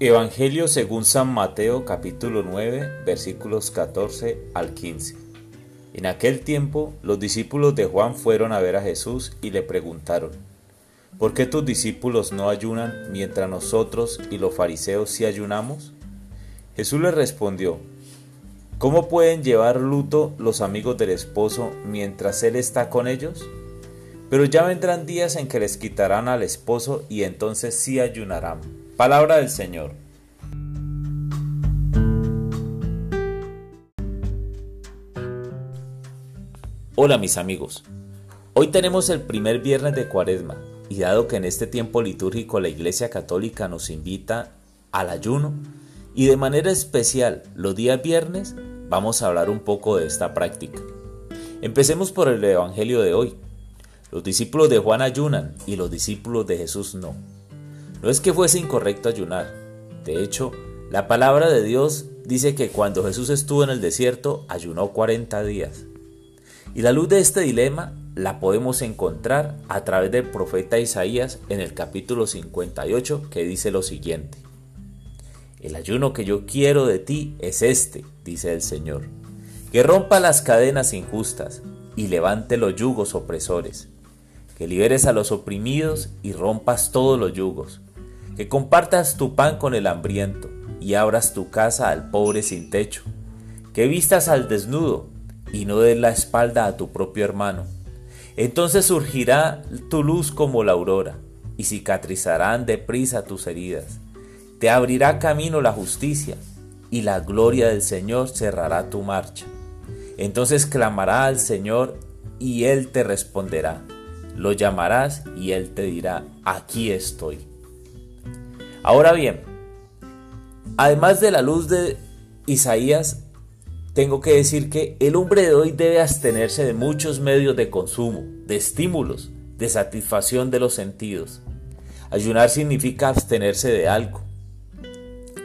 Evangelio según San Mateo capítulo 9 versículos 14 al 15. En aquel tiempo los discípulos de Juan fueron a ver a Jesús y le preguntaron, ¿por qué tus discípulos no ayunan mientras nosotros y los fariseos sí ayunamos? Jesús les respondió, ¿cómo pueden llevar luto los amigos del esposo mientras él está con ellos? Pero ya vendrán días en que les quitarán al esposo y entonces sí ayunarán. Palabra del Señor. Hola mis amigos. Hoy tenemos el primer viernes de Cuaresma y dado que en este tiempo litúrgico la Iglesia Católica nos invita al ayuno y de manera especial los días viernes, vamos a hablar un poco de esta práctica. Empecemos por el Evangelio de hoy. Los discípulos de Juan ayunan y los discípulos de Jesús no. No es que fuese incorrecto ayunar. De hecho, la palabra de Dios dice que cuando Jesús estuvo en el desierto ayunó 40 días. Y la luz de este dilema la podemos encontrar a través del profeta Isaías en el capítulo 58 que dice lo siguiente. El ayuno que yo quiero de ti es este, dice el Señor, que rompa las cadenas injustas y levante los yugos opresores que liberes a los oprimidos y rompas todos los yugos, que compartas tu pan con el hambriento y abras tu casa al pobre sin techo, que vistas al desnudo y no des la espalda a tu propio hermano. Entonces surgirá tu luz como la aurora y cicatrizarán deprisa tus heridas. Te abrirá camino la justicia y la gloria del Señor cerrará tu marcha. Entonces clamará al Señor y Él te responderá lo llamarás y él te dirá, aquí estoy. Ahora bien, además de la luz de Isaías, tengo que decir que el hombre de hoy debe abstenerse de muchos medios de consumo, de estímulos, de satisfacción de los sentidos. Ayunar significa abstenerse de algo.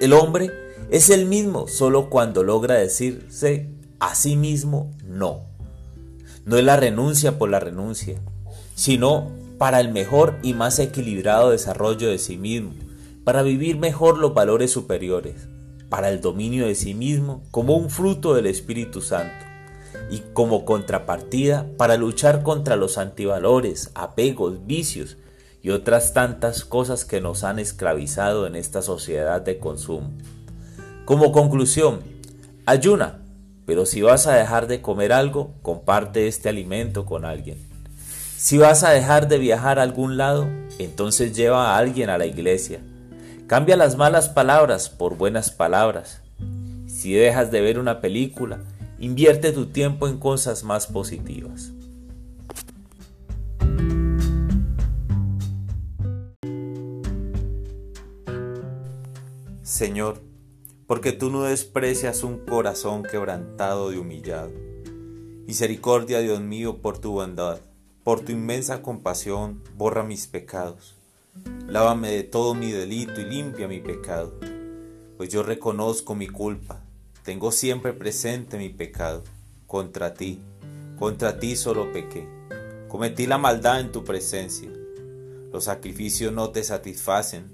El hombre es el mismo solo cuando logra decirse a sí mismo no. No es la renuncia por la renuncia, sino para el mejor y más equilibrado desarrollo de sí mismo, para vivir mejor los valores superiores, para el dominio de sí mismo como un fruto del Espíritu Santo y como contrapartida para luchar contra los antivalores, apegos, vicios y otras tantas cosas que nos han esclavizado en esta sociedad de consumo. Como conclusión, ayuna, pero si vas a dejar de comer algo, comparte este alimento con alguien. Si vas a dejar de viajar a algún lado, entonces lleva a alguien a la iglesia. Cambia las malas palabras por buenas palabras. Si dejas de ver una película, invierte tu tiempo en cosas más positivas. Señor, porque tú no desprecias un corazón quebrantado y humillado. Misericordia, Dios mío, por tu bondad por tu inmensa compasión, borra mis pecados. Lávame de todo mi delito y limpia mi pecado, pues yo reconozco mi culpa, tengo siempre presente mi pecado. Contra ti, contra ti solo pequé. Cometí la maldad en tu presencia. Los sacrificios no te satisfacen.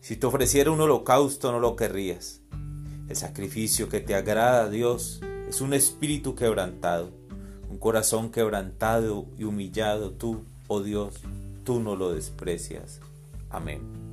Si te ofreciera un holocausto no lo querrías. El sacrificio que te agrada, Dios, es un espíritu quebrantado un corazón quebrantado y humillado, tú, oh Dios, tú no lo desprecias. Amén.